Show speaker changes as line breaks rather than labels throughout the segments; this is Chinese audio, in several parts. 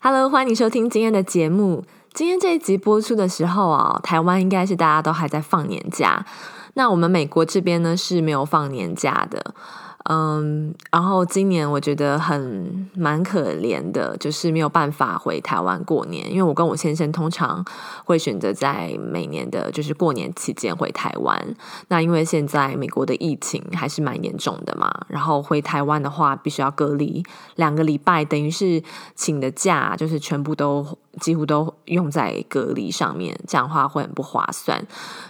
Hello，欢迎收听今天的节目。今天这一集播出的时候啊，台湾应该是大家都还在放年假。那我们美国这边呢是没有放年假的。嗯，然后今年我觉得很蛮可怜的，就是没有办法回台湾过年，因为我跟我先生通常会选择在每年的就是过年期间回台湾。那因为现在美国的疫情还是蛮严重的嘛，然后回台湾的话必须要隔离两个礼拜，等于是请的假就是全部都。几乎都用在隔离上面，这样的话会很不划算。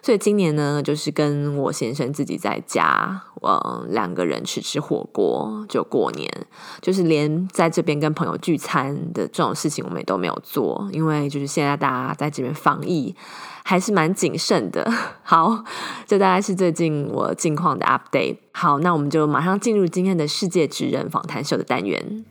所以今年呢，就是跟我先生自己在家，嗯，两个人吃吃火锅就过年，就是连在这边跟朋友聚餐的这种事情我们也都没有做，因为就是现在大家在这边防疫还是蛮谨慎的。好，这大概是最近我近况的 update。好，那我们就马上进入今天的世界职人访谈秀的单元。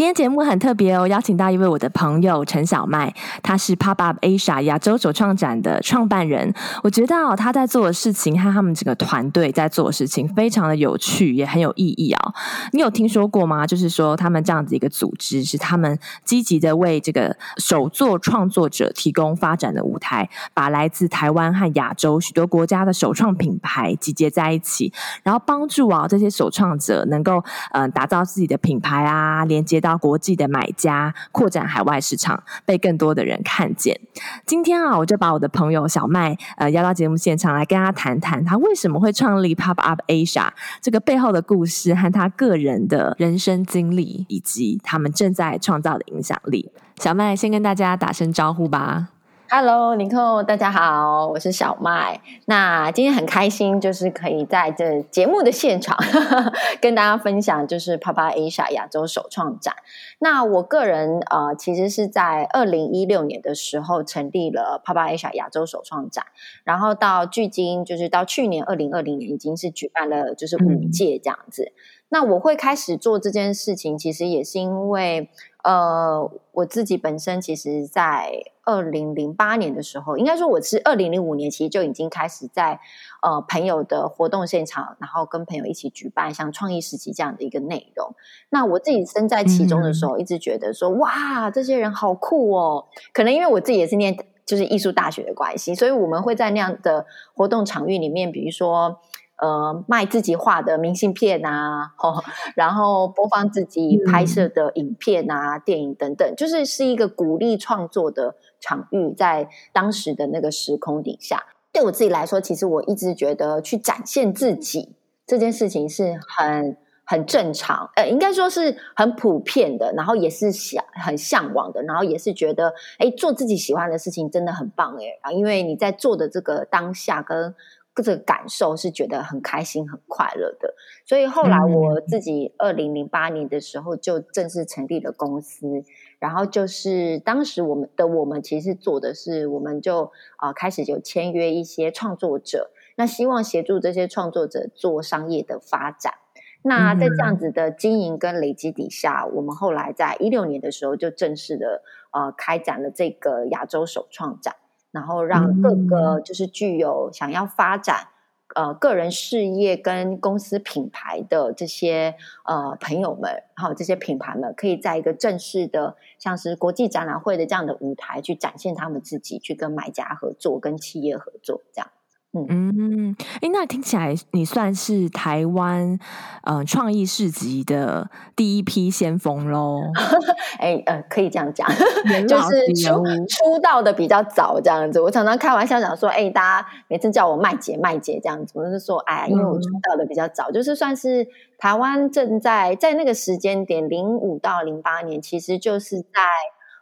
今天节目很特别哦，邀请到一位我的朋友陈小麦，他是 Pop Up Asia 亚洲首创展的创办人。我觉得哦，他在做的事情和他们整个团队在做的事情非常的有趣，也很有意义哦。你有听说过吗？就是说他们这样子一个组织，是他们积极的为这个首作创作者提供发展的舞台，把来自台湾和亚洲许多国家的首创品牌集结在一起，然后帮助啊这些首创者能够嗯、呃、打造自己的品牌啊，连接到。到国际的买家，扩展海外市场，被更多的人看见。今天啊，我就把我的朋友小麦呃邀到节目现场来跟大家谈谈，他为什么会创立 Pop Up Asia 这个背后的故事和他个人的人生经历，以及他们正在创造的影响力。小麦先跟大家打声招呼吧。
Hello，尼克，大家好，我是小麦。那今天很开心，就是可以在这节目的现场 跟大家分享，就是 Up Asia 亚洲首创展。那我个人呃，其实是在二零一六年的时候成立了 Up Asia 亚洲首创展，然后到距今就是到去年二零二零年，已经是举办了就是五届这样子。嗯。那我会开始做这件事情，其实也是因为。呃，我自己本身其实，在二零零八年的时候，应该说我是二零零五年，其实就已经开始在呃朋友的活动现场，然后跟朋友一起举办像创意时期这样的一个内容。那我自己身在其中的时候，一直觉得说，嗯、哇，这些人好酷哦！可能因为我自己也是念就是艺术大学的关系，所以我们会在那样的活动场域里面，比如说。呃，卖自己画的明信片啊，哦，然后播放自己拍摄的影片啊、嗯、电影等等，就是是一个鼓励创作的场域，在当时的那个时空底下，对我自己来说，其实我一直觉得去展现自己这件事情是很很正常，呃，应该说是很普遍的，然后也是想很向往的，然后也是觉得，哎，做自己喜欢的事情真的很棒，哎，啊，因为你在做的这个当下跟。这个感受是觉得很开心、很快乐的，所以后来我自己二零零八年的时候就正式成立了公司，然后就是当时我们的我们其实做的是，我们就啊、呃、开始就签约一些创作者，那希望协助这些创作者做商业的发展。那在这样子的经营跟累积底下，我们后来在一六年的时候就正式的呃开展了这个亚洲首创展。然后让各个就是具有想要发展呃个人事业跟公司品牌的这些呃朋友们，还有这些品牌们，可以在一个正式的像是国际展览会的这样的舞台去展现他们自己，去跟买家合作，跟企业合作这样。嗯
嗯，哎，那听起来你算是台湾呃创意市集的第一批先锋喽？
哎呃，可以这样讲，就是出出道的比较早这样子。我常常开玩笑讲说，哎，大家每次叫我麦姐麦姐这样子，我就是说，哎，因为我出道的比较早，嗯、就是算是台湾正在在那个时间点，零五到零八年，其实就是在。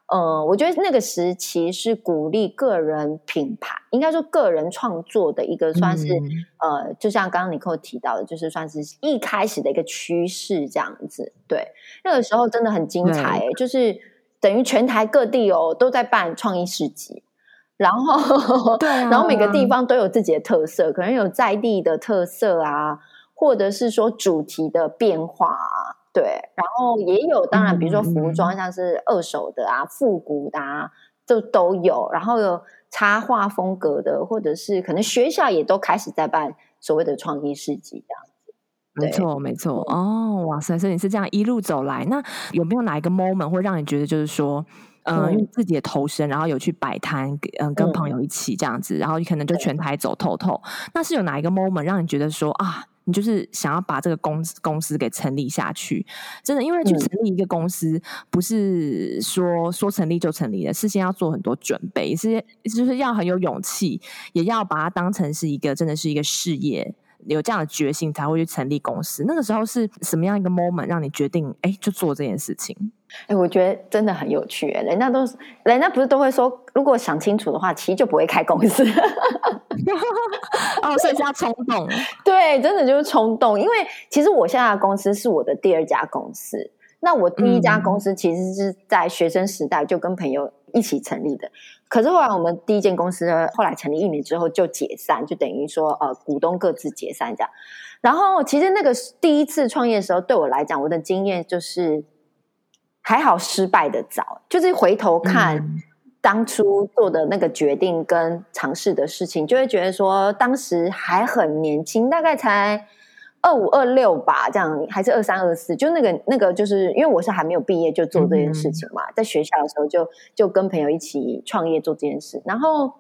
呃，我觉得那个时期是鼓励个人品牌，应该说个人创作的一个算是、嗯、呃，就像刚刚尼克提到的，就是算是一开始的一个趋势这样子。对，那个时候真的很精彩、欸，就是等于全台各地哦都在办创意市集，然后对、啊，然后每个地方都有自己的特色，可能有在地的特色啊，或者是说主题的变化啊。对，然后也有，当然，比如说服装，像是二手的啊、复古的啊，就都有。然后有插画风格的，或者是可能学校也都开始在办所谓的创意市集这样子。
没错，没错。哦，哇塞，所以你是这样一路走来，那有没有哪一个 moment 会让你觉得就是说，嗯、呃，用自己的投身，然后有去摆摊，嗯、呃，跟朋友一起这样子，然后你可能就全台走透透。那是有哪一个 moment 让你觉得说啊？你就是想要把这个公司公司给成立下去，真的，因为去成立一个公司，不是说说成立就成立的，事先要做很多准备，是就是要很有勇气，也要把它当成是一个真的是一个事业，有这样的决心才会去成立公司。那个时候是什么样一个 moment 让你决定，哎，就做这件事情？
哎，我觉得真的很有趣。人家都是，人家不是都会说，如果想清楚的话，其实就不会开公司。
哦，所以是要冲动。
对，真的就是冲动。因为其实我现在的公司是我的第二家公司。那我第一家公司其实是在学生时代就跟朋友一起成立的。可是后来我们第一间公司呢，后来成立一年之后就解散，就等于说呃股东各自解散这样。然后其实那个第一次创业的时候，对我来讲，我的经验就是。还好失败的早，就是回头看当初做的那个决定跟尝试的事情，就会觉得说当时还很年轻，大概才二五二六吧，这样还是二三二四，就那个那个，就是因为我是还没有毕业就做这件事情嘛，在学校的时候就就跟朋友一起创业做这件事，然后。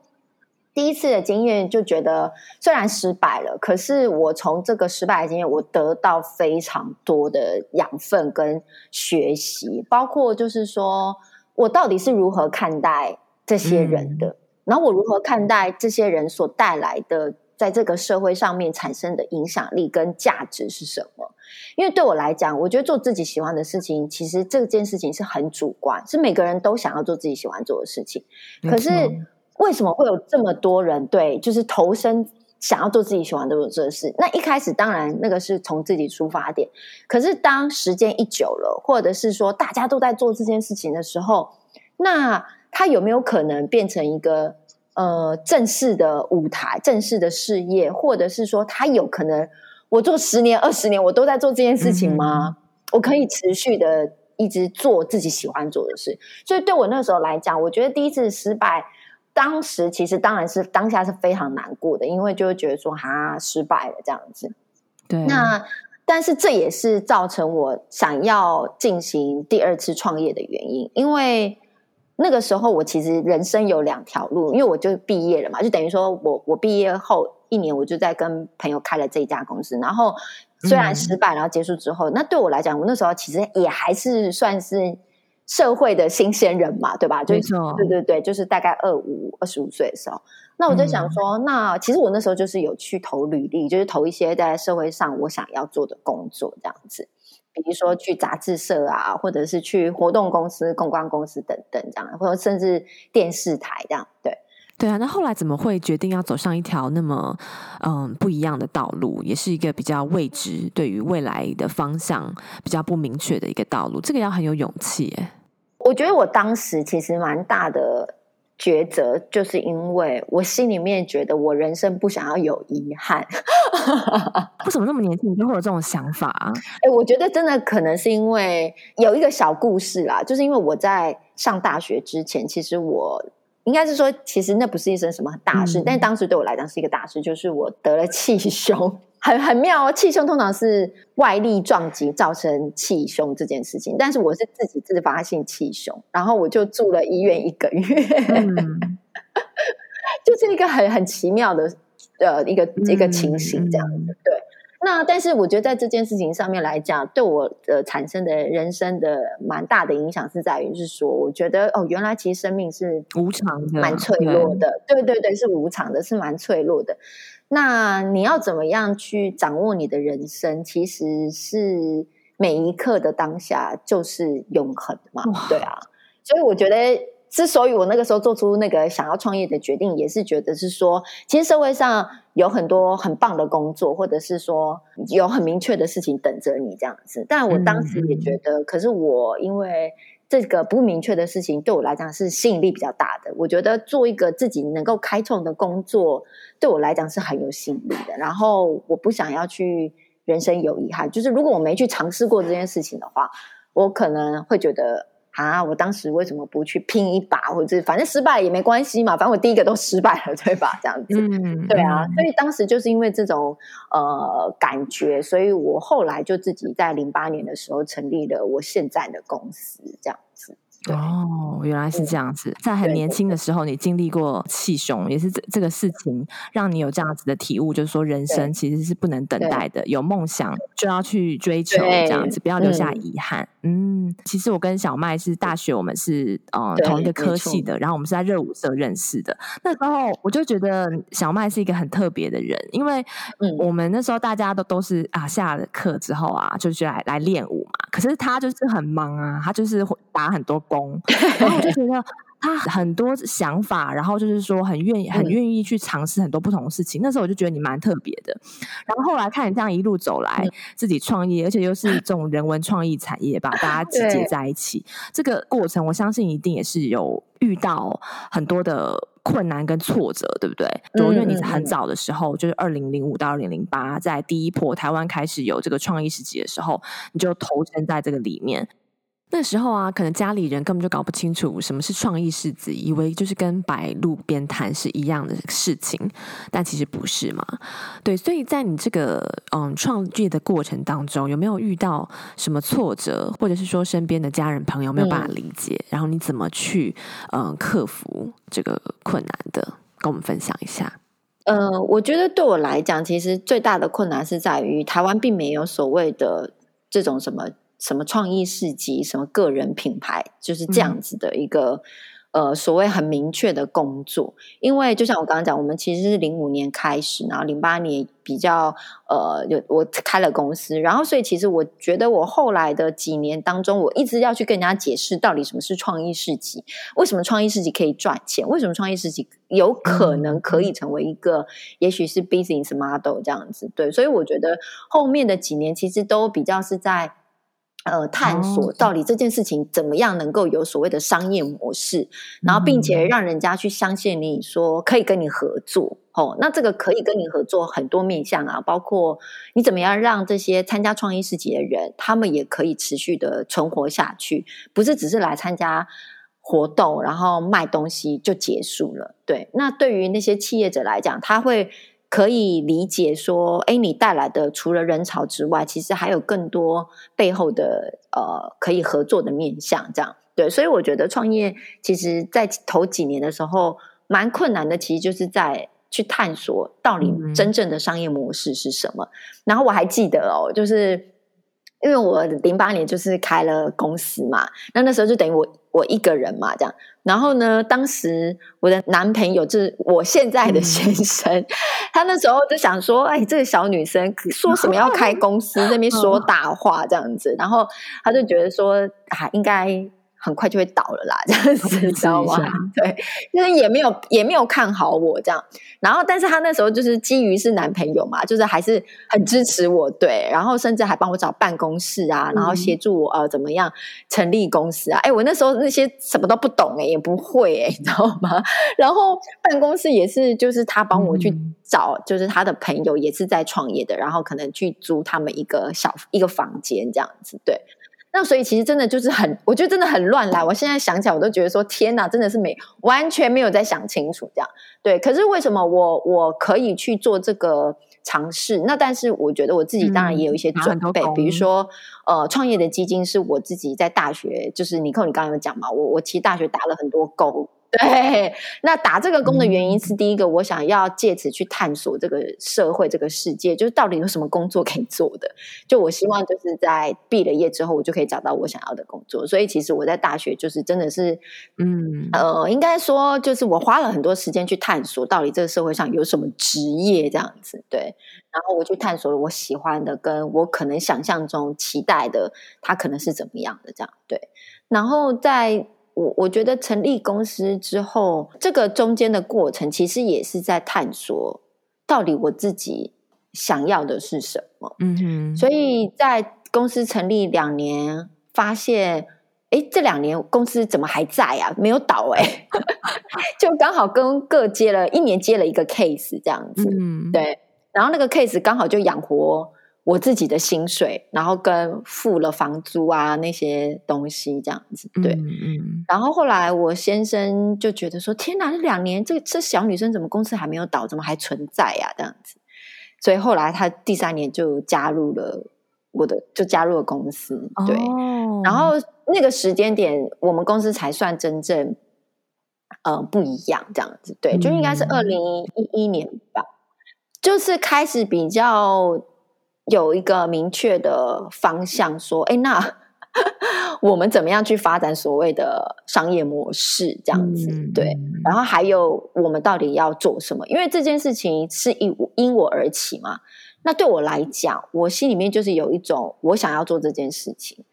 第一次的经验就觉得虽然失败了，可是我从这个失败的经验，我得到非常多的养分跟学习，包括就是说我到底是如何看待这些人的，嗯、然后我如何看待这些人所带来的在这个社会上面产生的影响力跟价值是什么？因为对我来讲，我觉得做自己喜欢的事情，其实这件事情是很主观，是每个人都想要做自己喜欢做的事情，可是。为什么会有这么多人对，就是投身想要做自己喜欢的做这事？那一开始当然那个是从自己出发点，可是当时间一久了，或者是说大家都在做这件事情的时候，那他有没有可能变成一个呃正式的舞台、正式的事业，或者是说他有可能我做十年、二十年我都在做这件事情吗？嗯、我可以持续的一直做自己喜欢做的事。所以对我那时候来讲，我觉得第一次失败。当时其实当然是当下是非常难过的，因为就会觉得说哈失败了这样子。
对，
那但是这也是造成我想要进行第二次创业的原因，因为那个时候我其实人生有两条路，因为我就毕业了嘛，就等于说我我毕业后一年我就在跟朋友开了这一家公司，然后虽然失败，然后结束之后，嗯、那对我来讲，我那时候其实也还是算是。社会的新鲜人嘛，对吧？就
错
对对对，就是大概二五二十五岁的时候，那我就想说，嗯、那其实我那时候就是有去投履历，就是投一些在社会上我想要做的工作，这样子，比如说去杂志社啊，或者是去活动公司、公关公司等等这样，或者甚至电视台这样，对。
对啊，那后来怎么会决定要走上一条那么嗯不一样的道路，也是一个比较未知，对于未来的方向比较不明确的一个道路，这个要很有勇气耶。
我觉得我当时其实蛮大的抉择，就是因为我心里面觉得我人生不想要有遗憾。
为什么那么年轻你就会有这种想法啊？
哎，我觉得真的可能是因为有一个小故事啦，就是因为我在上大学之前，其实我应该是说，其实那不是一件什么大事，嗯、但当时对我来讲是一个大事，就是我得了气胸。很很妙哦，气胸通常是外力撞击造成气胸这件事情，但是我是自己自发性气胸，然后我就住了医院一个月，嗯、就是一个很很奇妙的呃一个一个情形这样子。对，那但是我觉得在这件事情上面来讲，对我的产生的人生的蛮大的影响是在于是说，我觉得哦，原来其实生命是
无常的，
蛮脆弱的，对对对，是无常的，是蛮脆弱的。那你要怎么样去掌握你的人生？其实是每一刻的当下就是永恒嘛，哇对啊。所以我觉得，之所以我那个时候做出那个想要创业的决定，也是觉得是说，其实社会上有很多很棒的工作，或者是说有很明确的事情等着你这样子。但我当时也觉得，嗯、可是我因为。这个不明确的事情对我来讲是吸引力比较大的。我觉得做一个自己能够开创的工作，对我来讲是很有吸引力的。然后我不想要去人生有遗憾，就是如果我没去尝试过这件事情的话，我可能会觉得啊，我当时为什么不去拼一把，或者反正失败也没关系嘛，反正我第一个都失败了，对吧？这样子，
嗯，
对啊，所以当时就是因为这种呃感觉，所以我后来就自己在零八年的时候成立了我现在的公司，这样子。
哦，原来是这样子。在很年轻的时候，你经历过气胸，也是这这个事情让你有这样子的体悟，就是说人生其实是不能等待的，有梦想就要去追求，这样子不要留下遗憾。嗯，其实我跟小麦是大学，我们是呃同一个科系的，然后我们是在热舞社认识的。那时候我就觉得小麦是一个很特别的人，因为我们那时候大家都都是啊下了课之后啊，就去来来练舞嘛。可是他就是很忙啊，他就是会打很多工，然后我就觉得他很多想法，然后就是说很愿意、很愿意去尝试很多不同的事情。那时候我就觉得你蛮特别的。然后后来看你这样一路走来，自己创业，而且又是这种人文创意产业，把大家集结在一起，这个过程我相信一定也是有遇到很多的困难跟挫折，对不对？就因为你很早的时候，就是二零零五到二零零八，在第一波台湾开始有这个创意市集的时候，你就投身在这个里面。那时候啊，可能家里人根本就搞不清楚什么是创意市集，以为就是跟摆路边摊是一样的事情，但其实不是嘛。对，所以在你这个嗯创业的过程当中，有没有遇到什么挫折，或者是说身边的家人朋友没有办法理解，嗯、然后你怎么去嗯克服这个困难的？跟我们分享一下。
呃，我觉得对我来讲，其实最大的困难是在于台湾并没有所谓的这种什么。什么创意市集，什么个人品牌，就是这样子的一个、嗯、呃所谓很明确的工作。因为就像我刚刚讲，我们其实是零五年开始，然后零八年比较呃有我开了公司，然后所以其实我觉得我后来的几年当中，我一直要去跟人家解释到底什么是创意市集，为什么创意市集可以赚钱，为什么创意市集有可能可以成为一个、嗯、也许是 business model 这样子。对，所以我觉得后面的几年其实都比较是在。呃，探索到底这件事情怎么样能够有所谓的商业模式，嗯、然后并且让人家去相信你说可以跟你合作。哦，那这个可以跟你合作很多面向啊，包括你怎么样让这些参加创意市集的人，他们也可以持续的存活下去，不是只是来参加活动然后卖东西就结束了。对，那对于那些企业者来讲，他会。可以理解说，哎，你带来的除了人潮之外，其实还有更多背后的呃可以合作的面向，这样对。所以我觉得创业其实，在头几年的时候蛮困难的，其实就是在去探索到底真正的商业模式是什么。嗯、然后我还记得哦，就是。因为我零八年就是开了公司嘛，那那时候就等于我我一个人嘛，这样。然后呢，当时我的男朋友就是我现在的先生，嗯、他那时候就想说，哎，这个小女生说什么要开公司，那边说大话这样子，然后他就觉得说啊，应该。很快就会倒了啦，这样子，你知道吗？对，就是也没有也没有看好我这样。然后，但是他那时候就是基于是男朋友嘛，就是还是很支持我，对。然后甚至还帮我找办公室啊，然后协助我呃怎么样成立公司啊。哎，我那时候那些什么都不懂哎，也不会哎，你知道吗？然后办公室也是，就是他帮我去找，就是他的朋友也是在创业的，然后可能去租他们一个小一个房间这样子，对。那所以其实真的就是很，我觉得真的很乱来。我现在想起来，我都觉得说天哪，真的是没完全没有在想清楚这样。对，可是为什么我我可以去做这个尝试？那但是我觉得我自己当然也有一些准备，嗯、比如说呃，创业的基金是我自己在大学，就是你看你刚刚有讲嘛，我我其实大学打了很多工。对，那打这个工的原因是第一个，我想要借此去探索这个社会、这个世界，就是到底有什么工作可以做的。就我希望就是在毕了业之后，我就可以找到我想要的工作。所以其实我在大学就是真的是，嗯呃，应该说就是我花了很多时间去探索到底这个社会上有什么职业这样子。对，然后我去探索了我喜欢的，跟我可能想象中期待的，它可能是怎么样的这样。对，然后在。我我觉得成立公司之后，这个中间的过程其实也是在探索，到底我自己想要的是什么。嗯哼。所以在公司成立两年，发现，哎，这两年公司怎么还在啊？没有倒哎，就刚好跟各接了一年接了一个 case 这样子。嗯，对。然后那个 case 刚好就养活我自己的薪水，然后跟付了房租啊那些东西这样子，对，嗯嗯。然后后来我先生就觉得说：“天哪，这两年这这小女生怎么公司还没有倒，怎么还存在呀？”这样子，所以后来他第三年就加入了我的，就加入了公司，对。哦。然后那个时间点，我们公司才算真正，呃，不一样这样子，对，就应该是二零一一年吧，嗯、就是开始比较。有一个明确的方向，说：“哎，那 我们怎么样去发展所谓的商业模式？这样子，嗯、对。然后还有，我们到底要做什么？因为这件事情是因因我而起嘛。那对我来讲，我心里面就是有一种我想要做这件事情，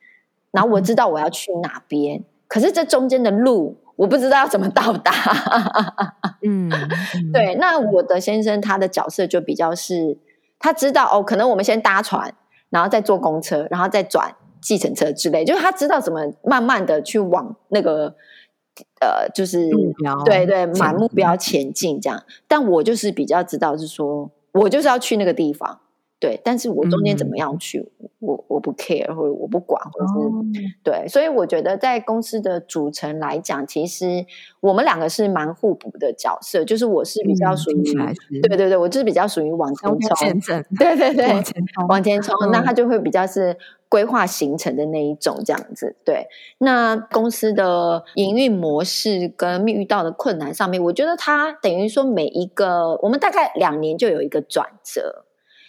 然后我知道我要去哪边，嗯、可是这中间的路我不知道要怎么到达。嗯，嗯对。那我的先生他的角色就比较是。”他知道哦，可能我们先搭船，然后再坐公车，然后再转计程车之类。就是他知道怎么慢慢的去往那个呃，就是对对，满目标前进这样。但我就是比较知道，是说我就是要去那个地方。对，但是我中间怎么样去，嗯、我我不 care，或者我不管，或者是、哦、对，所以我觉得在公司的组成来讲，其实我们两个是蛮互补的角色。就是我是比较属于，嗯、对对对，我就是比较属于往前冲，对对对，往前冲，往前冲。那他就会比较是规划行程的那一种这样子。对，那公司的营运模式跟遇到的困难上面，我觉得他等于说每一个，我们大概两年就有一个转折。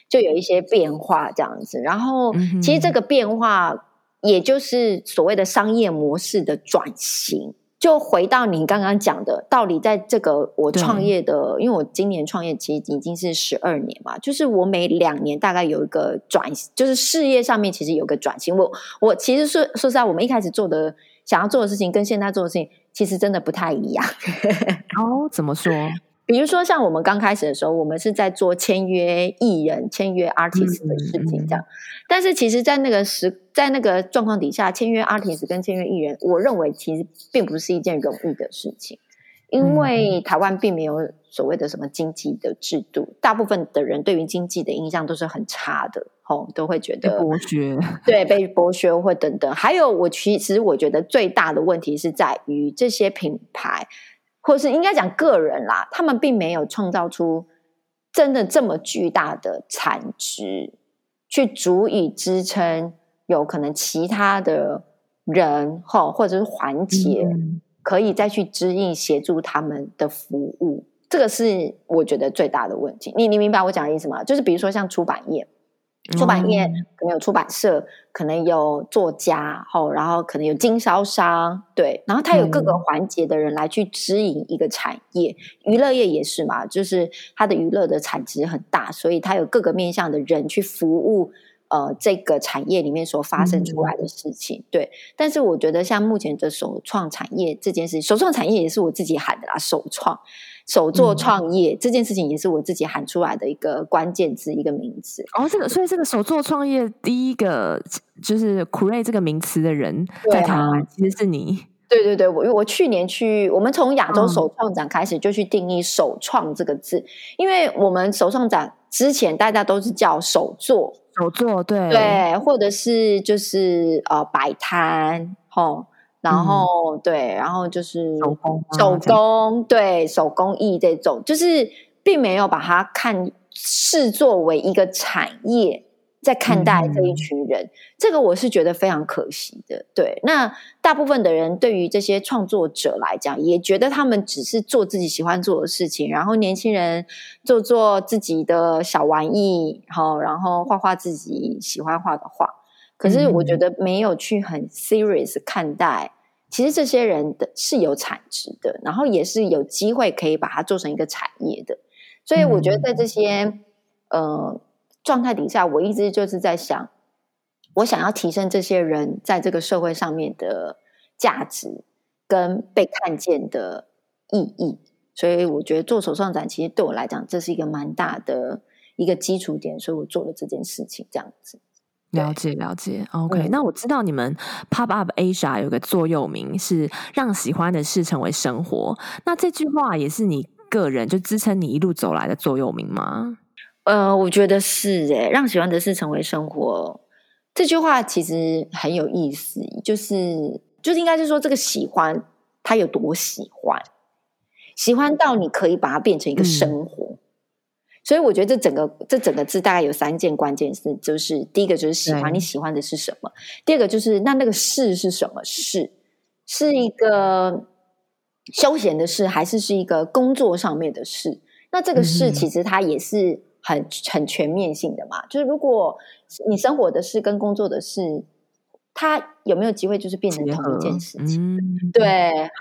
就有一些变化这样子，然后其实这个变化也就是所谓的商业模式的转型。就回到你刚刚讲的，到底在这个我创业的，因为我今年创业其实已经是十二年嘛，就是我每两年大概有一个转，就是事业上面其实有个转型。我我其实说说实在，我们一开始做的想要做的事情跟现在做的事情其实真的不太一样。
哦，怎么说？
比如说，像我们刚开始的时候，我们是在做签约艺人、签约 artist 的事情，这样。嗯嗯、但是，其实，在那个时，在那个状况底下，签约 artist 跟签约艺人，我认为其实并不是一件容易的事情，因为台湾并没有所谓的什么经济的制度，大部分的人对于经济的印象都是很差的，吼，都会觉得
剥削，
对，被剥削或等等。还有，我其实我觉得最大的问题是在于这些品牌。或是应该讲个人啦，他们并没有创造出真的这么巨大的产值，去足以支撑有可能其他的人或或者是环节可以再去支应协助他们的服务，这个是我觉得最大的问题。你你明白我讲的意思吗？就是比如说像出版业。出版业可能有出版社，可能有作家，后然后可能有经销商，对，然后他有各个环节的人来去指引一个产业。嗯、娱乐业也是嘛，就是它的娱乐的产值很大，所以它有各个面向的人去服务呃这个产业里面所发生出来的事情。嗯、对，但是我觉得像目前的首创产业这件事，首创产业也是我自己喊的啦，首创。手作创业、嗯、这件事情也是我自己喊出来的一个关键字，一个名词。哦，这个，所以这个手作创业第一个就是 create 这个名词的人在台湾，其实是你。对对对，我我去年去，我们从亚洲首创展开始就去定义“首创”这个字，嗯、因为我们首创展之前大家都是叫手作，手作对对，或者是就是呃摆摊，吼。然后、嗯、对，然后就是手工，手工对手工艺这种，就是并没有把它看视作为一个产业在看待这一群人，嗯、这个我是觉得非常可惜的。对，那大部分的人对于这些创作者来讲，也觉得他们只是做自己喜欢做的事情，然后年轻人做做自己的小玩意，好然后画画自己喜欢画的画。可是我觉得没有去很 serious 看待。其实这些人的是有产值的，然后也是有机会可以把它做成一个产业的。所以我觉得在这些、嗯、呃状态底下，我一直就是在想，我想要提升这些人在这个社会上面的价值跟被看见的意义。所以我觉得做手上展，其实对我来讲，这是一个蛮大的一个基础点，所以我做了这件事情，这样子。了解了解，OK、嗯。那我知道你们 Pop Up Asia 有个座右铭是“让喜欢的事成为生活”。那这句话也是你个人就支撑你一路走来的座右铭吗？呃，我觉得是诶，让喜欢的事成为生活。这句话其实很有意思，就是就是应该是说，这个喜欢他有多喜欢，喜欢到你可以把它变成一个生活。嗯、所以我觉得这整个这整个字大概有三件关键字，就是第一个就是喜欢，你喜欢的是什么？第二个就是那那个事是什么事？是一个休闲的事，还是是一个工作上面的事？那这个事其实它也是。很很全面性的嘛，就是如果你生活的事跟工作的事，它有没有机会就是变成同一件事情？嗯、对，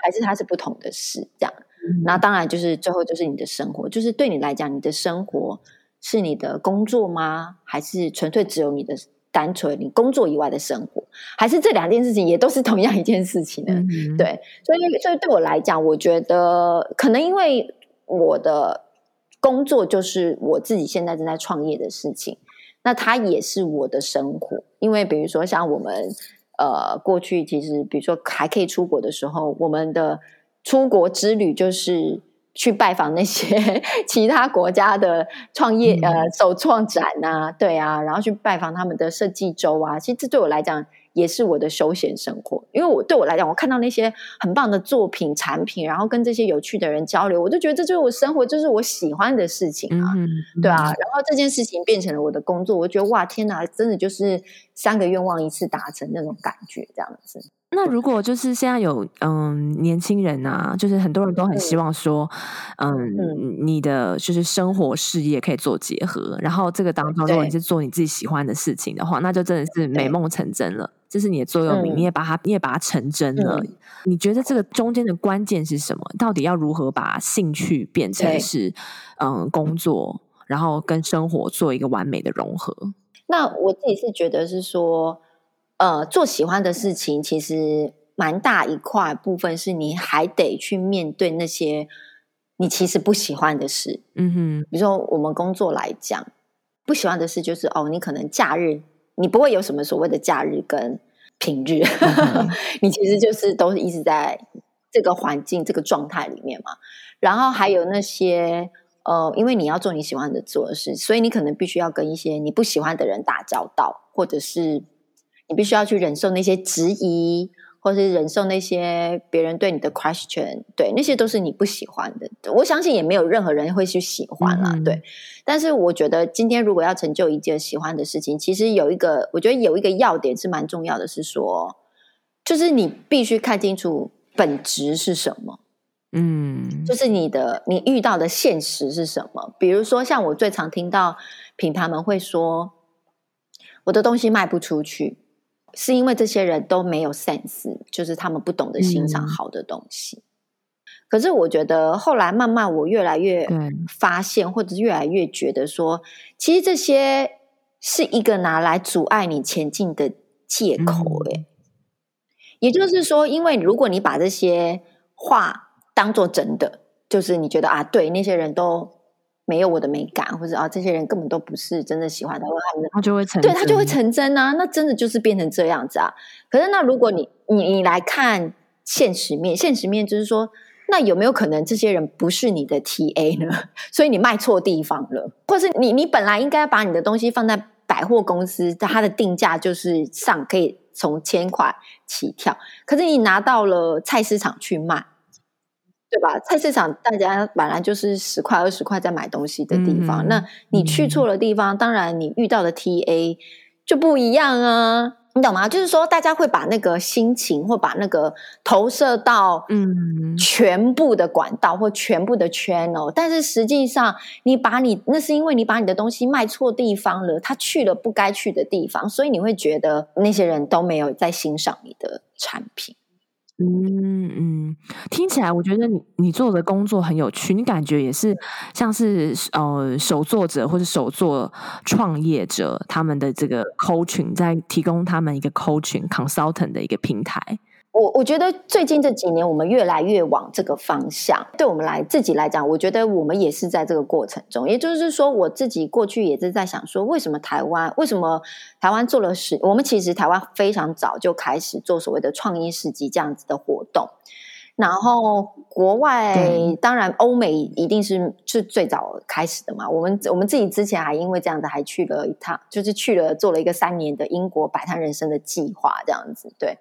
还是它是不同的事？这样，嗯、那当然就是最后就是你的生活，就是对你来讲，你的生活是你的工作吗？还是纯粹只有你的单纯你工作以外的生活？还是这两件事情也都是同样一件事情呢？嗯、对，所以所以对我来讲，我觉得可能因为我的。工作就是我自己现在正在创业的事情，那它也是我的生活。因为比如说像我们呃过去其实，比如说还可以出国的时候，我们的出国之旅就是去拜访那些 其他国家的创业、嗯、呃首创展啊，对啊，然后去拜访他们的设计周啊。其实这对我来讲。也是我的休闲生活，因为我对我来讲，我看到那些很棒的作品、产品，然后跟这些有趣的人交流，我就觉得这就是我生活，就是我喜欢的事情啊，对啊。然后这件事情变成了我的工作，我觉得哇，天哪，真的就是三个愿望一次达成那种感觉，这样子。
那如果就是现在有嗯年轻人啊，就是很多人都很希望说，嗯，嗯你的就是生活事业可以做结合，然后这个当中如果你是做你自己喜欢的事情的话，那就真的是美梦成真了。这是你的座右铭，你也把它你也把它成真了。嗯、你觉得这个中间的关键是什么？到底要如何把兴趣变成是嗯工作，然后跟生活做一个完美的融合？
那我自己是觉得是说。呃，做喜欢的事情，其实蛮大一块部分是你还得去面对那些你其实不喜欢的事。嗯哼，比如说我们工作来讲，不喜欢的事就是哦，你可能假日你不会有什么所谓的假日跟平日，嗯、你其实就是都是一直在这个环境、这个状态里面嘛。然后还有那些呃，因为你要做你喜欢的做的事，所以你可能必须要跟一些你不喜欢的人打交道，或者是。你必须要去忍受那些质疑，或是忍受那些别人对你的 question，对，那些都是你不喜欢的。我相信也没有任何人会去喜欢啦，嗯、对。但是我觉得今天如果要成就一件喜欢的事情，其实有一个，我觉得有一个要点是蛮重要的，是说，就是你必须看清楚本质是什么。嗯，就是你的你遇到的现实是什么？比如说，像我最常听到品牌们会说，我的东西卖不出去。是因为这些人都没有 sense，就是他们不懂得欣赏好的东西。嗯、可是我觉得后来慢慢我越来越发现，嗯、或者是越来越觉得说，其实这些是一个拿来阻碍你前进的借口。诶、嗯、也就是说，因为如果你把这些话当做真的，就是你觉得啊，对那些人都。没有我的美感，或者啊，这些人根本都不是真的喜欢的话，
他就会成真，
对，他就会成真啊，那真的就是变成这样子啊。可是那如果你你你来看现实面，现实面就是说，那有没有可能这些人不是你的 TA 呢？所以你卖错地方了，或是你你本来应该把你的东西放在百货公司，它的定价就是上可以从千块起跳，可是你拿到了菜市场去卖。对吧？菜市场大家本来就是十块二十块在买东西的地方，嗯、那你去错了地方，嗯、当然你遇到的 TA 就不一样啊，你懂吗？就是说，大家会把那个心情或把那个投射到嗯全部的管道或全部的 channel，、嗯、但是实际上你把你那是因为你把你的东西卖错地方了，他去了不该去的地方，所以你会觉得那些人都没有在欣赏你的产品。
嗯嗯，听起来我觉得你你做的工作很有趣，你感觉也是像是呃手作者或者手作创业者他们的这个 coaching，在提供他们一个 coaching consultant 的一个平台。
我我觉得最近这几年，我们越来越往这个方向。对我们来自己来讲，我觉得我们也是在这个过程中。也就是说，我自己过去也是在想说，为什么台湾？为什么台湾做了十？我们其实台湾非常早就开始做所谓的创意市集这样子的活动。然后国外当然欧美一定是是最早开始的嘛。我们我们自己之前还因为这样子还去了一趟，就是去了做了一个三年的英国摆摊人生的计划，这样子。对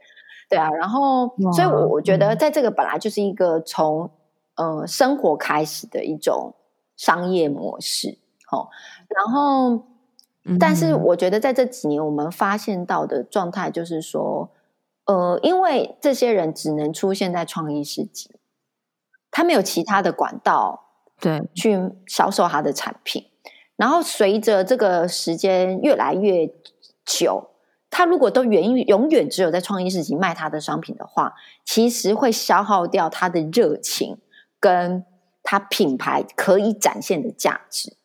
对啊，然后所以我我觉得在这个本来就是一个从呃生活开始的一种商业模式，哦，然后但是我觉得在这几年我们发现到的状态就是说。呃，因为这些人只能出现在创意市集，他没有其他的管道，对，去销售他的产品。然后随着这个时间越来越久，他如果都永永远只有在创意市集卖他的商品的话，其实会消耗掉他的热情跟他品牌可以展现的价值。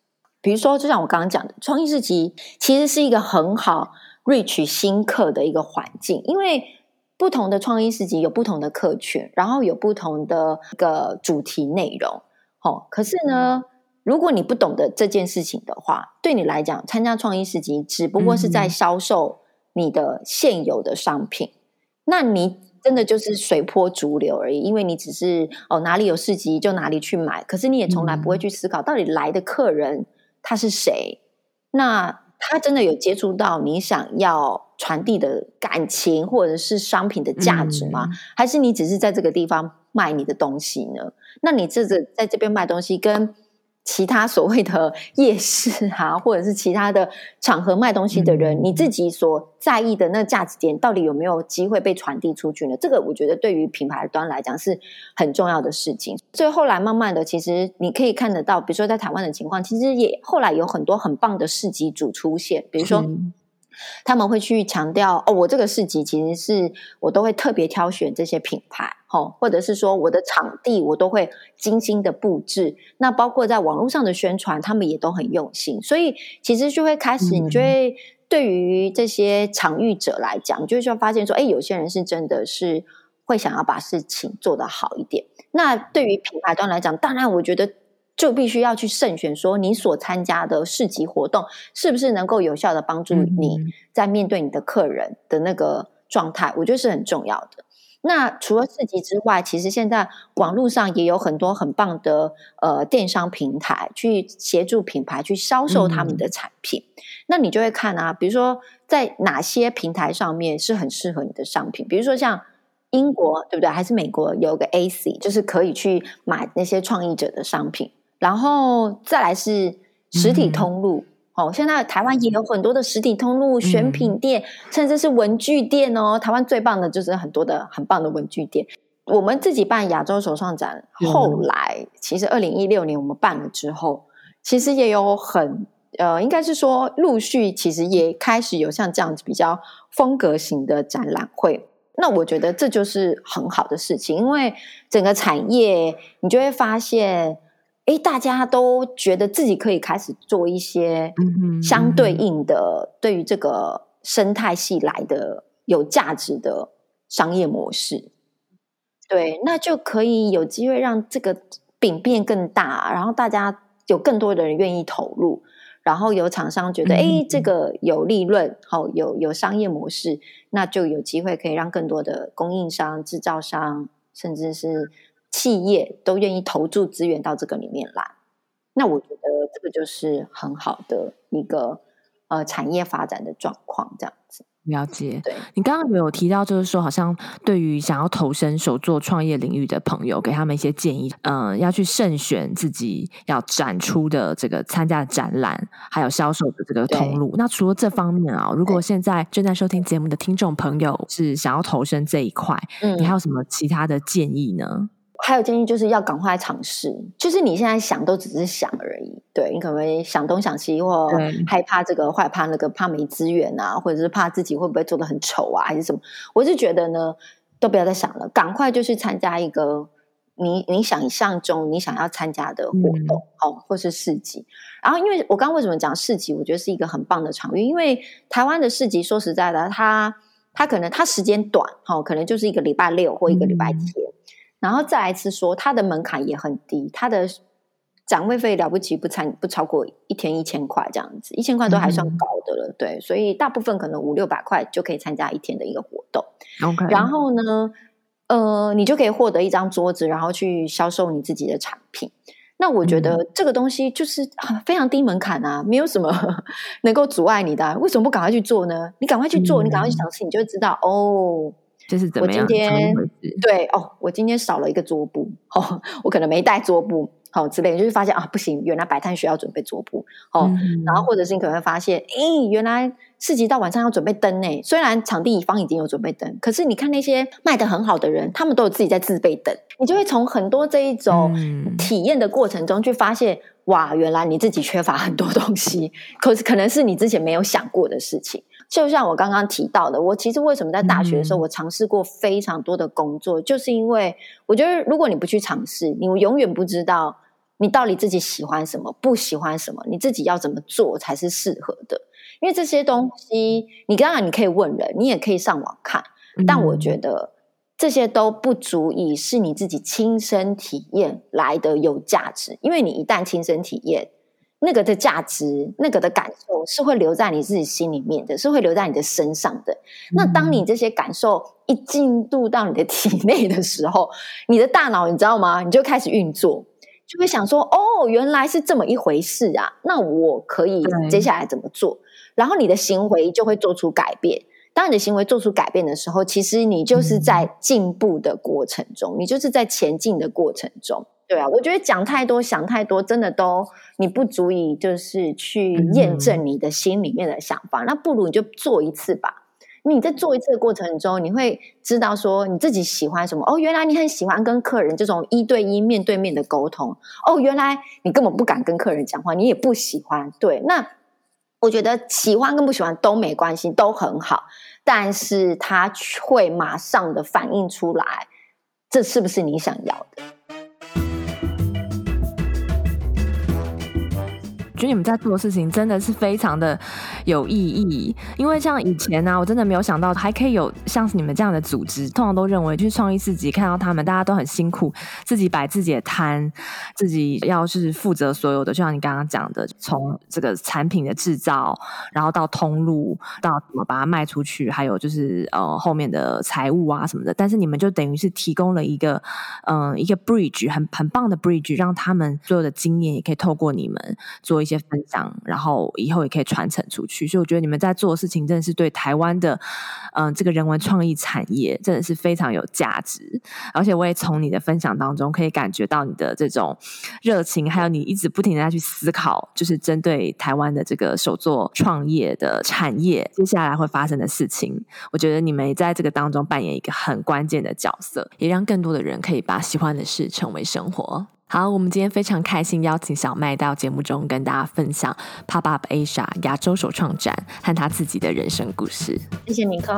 比如说，就像我刚刚讲的，创意市集其实是一个很好 reach 新客的一个环境，因为。不同的创意市集有不同的客群，然后有不同的一个主题内容。哦，可是呢，如果你不懂得这件事情的话，对你来讲，参加创意市集只不过是在销售你的现有的商品，嗯、那你真的就是随波逐流而已。因为你只是哦哪里有市集就哪里去买，可是你也从来不会去思考到底来的客人他是谁。那他真的有接触到你想要传递的感情，或者是商品的价值吗？嗯、还是你只是在这个地方卖你的东西呢？那你这个在这边卖东西跟其他所谓的夜市啊，或者是其他的场合卖东西的人，嗯、你自己所在意的那价值点，到底有没有机会被传递出去呢？这个我觉得对于品牌端来讲是很重要的事情。所以后来慢慢的，其实你可以看得到，比如说在台湾的情况，其实也后来有很多很棒的市集主出现，比如说。嗯他们会去强调哦，我这个市集其实是我都会特别挑选这些品牌，哦，或者是说我的场地我都会精心的布置。那包括在网络上的宣传，他们也都很用心。所以其实就会开始，你就会对于这些场域者来讲，你就会发现说，哎，有些人是真的是会想要把事情做得好一点。那对于品牌端来讲，当然我觉得。就必须要去慎选，说你所参加的市集活动是不是能够有效的帮助你在面对你的客人的那个状态，我觉得是很重要的。那除了市集之外，其实现在网络上也有很多很棒的呃电商平台，去协助品牌去销售他们的产品。嗯、那你就会看啊，比如说在哪些平台上面是很适合你的商品，比如说像英国对不对？还是美国有个 AC，就是可以去买那些创意者的商品。然后再来是实体通路，嗯、哦，现在台湾也有很多的实体通路、选品店，嗯、甚至是文具店哦。台湾最棒的就是很多的很棒的文具店。我们自己办亚洲手创展，后来、嗯、其实二零一六年我们办了之后，其实也有很呃，应该是说陆续其实也开始有像这样子比较风格型的展览会。那我觉得这就是很好的事情，因为整个产业你就会发现。诶，大家都觉得自己可以开始做一些相对应的，对于这个生态系来的有价值的商业模式。对，那就可以有机会让这个饼变更大，然后大家有更多的人愿意投入，然后有厂商觉得，哎，这个有利润，好，有有商业模式，那就有机会可以让更多的供应商、制造商，甚至是。企业都愿意投注资源到这个里面来，那我觉得这个就是很好的一个呃产业发展的状况，这样子。
了解。
对，
你刚刚有提到，就是说，好像对于想要投身手作创业领域的朋友，给他们一些建议，嗯、呃，要去慎选自己要展出的这个参加的展览，还有销售的这个通路。那除了这方面啊，如果现在正在收听节目的听众朋友是想要投身这一块，嗯，你还有什么其他的建议呢？
还有建议就是要赶快尝试，就是你现在想都只是想而已，对，你可能会想东想西，或害怕这个，害怕那个，怕没资源啊，或者是怕自己会不会做的很丑啊，还是什么？我是觉得呢，都不要再想了，赶快就去参加一个你你想象中你想要参加的活动，嗯、哦，或是市集。然后，因为我刚刚为什么讲市集，我觉得是一个很棒的场域，因为台湾的市集说实在的，它它可能它时间短，哦，可能就是一个礼拜六或一个礼拜天。嗯然后再来一次说，它的门槛也很低，它的展位费了不起不参不超过一天一千块这样子，一千块都还算高的了，嗯、对，所以大部分可能五六百块就可以参加一天的一个活动。然后呢，呃，你就可以获得一张桌子，然后去销售你自己的产品。那我觉得这个东西就是非常低门槛啊，没有什么能够阻碍你的啊。为什么不赶快去做呢？你赶快去做，你赶快去尝试，你就会知道哦。
就是怎么样？
我今天对哦，我今天少了一个桌布哦，我可能没带桌布。好之类的，就是发现啊，不行，原来摆摊需要准备桌布哦。嗯、然后或者是你可能会发现，诶，原来市集到晚上要准备灯呢。虽然场地方已经有准备灯，可是你看那些卖的很好的人，他们都有自己在自备灯。你就会从很多这一种体验的过程中去发现，嗯、哇，原来你自己缺乏很多东西，可是可能是你之前没有想过的事情。就像我刚刚提到的，我其实为什么在大学的时候，我尝试过非常多的工作，嗯、就是因为我觉得，如果你不去尝试，你永远不知道你到底自己喜欢什么，不喜欢什么，你自己要怎么做才是适合的。因为这些东西，你当然你可以问人，你也可以上网看，但我觉得这些都不足以是你自己亲身体验来的有价值。因为你一旦亲身体验。那个的价值，那个的感受是会留在你自己心里面的，是会留在你的身上的。那当你这些感受一进入到你的 体内的时候，你的大脑你知道吗？你就开始运作，就会想说：“哦，原来是这么一回事啊！那我可以接下来怎么做？”然后你的行为就会做出改变。当你的行为做出改变的时候，其实你就是在进步的过程中，你就是在前进的过程中。对啊，我觉得讲太多、想太多，真的都你不足以就是去验证你的心里面的想法。嗯、那不如你就做一次吧。你在做一次的过程中，你会知道说你自己喜欢什么。哦，原来你很喜欢跟客人这种一对一、面对面的沟通。哦，原来你根本不敢跟客人讲话，你也不喜欢。对，那我觉得喜欢跟不喜欢都没关系，都很好。但是他会马上的反映出来，这是不是你想要的？
觉得你们在做的事情真的是非常的有意义，因为像以前呢、啊，我真的没有想到还可以有像是你们这样的组织。通常都认为去创意市集看到他们，大家都很辛苦，自己摆自己的摊，自己要是负责所有的，就像你刚刚讲的，从这个产品的制造，然后到通路，到怎么把它卖出去，还有就是呃后面的财务啊什么的。但是你们就等于是提供了一个嗯、一个 bridge，很很棒的 bridge，让他们所有的经验也可以透过你们做一些些分享，然后以后也可以传承出去。所以我觉得你们在做的事情真的是对台湾的，嗯、这个人文创意产业真的是非常有价值。而且我也从你的分享当中可以感觉到你的这种热情，还有你一直不停的在去思考，就是针对台湾的这个手作创业的产业接下来会发生的事情。我觉得你们在这个当中扮演一个很关键的角色，也让更多的人可以把喜欢的事成为生活。好，我们今天非常开心邀请小麦到节目中跟大家分享 Pop Up Asia 亚洲首创展和他自己的人生故事。
谢谢尼可。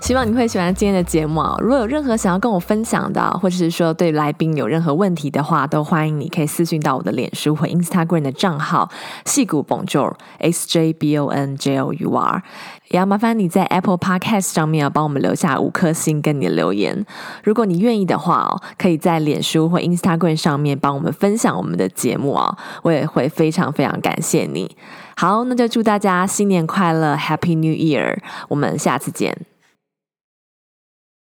希望你会喜欢今天的节目。如果有任何想要跟我分享的，或者是说对来宾有任何问题的话，都欢迎你可以私讯到我的脸书或 Instagram 的账号矽谷 Bonjour S J B O N J O U R。也要麻烦你在 Apple Podcast 上面要帮我们留下五颗星跟你的留言。如果你愿意的话哦，可以在脸书或 Instagram 上面帮我们分享我们的节目哦，我也会非常非常感谢你。好，那就祝大家新年快乐，Happy New Year！我们下次见。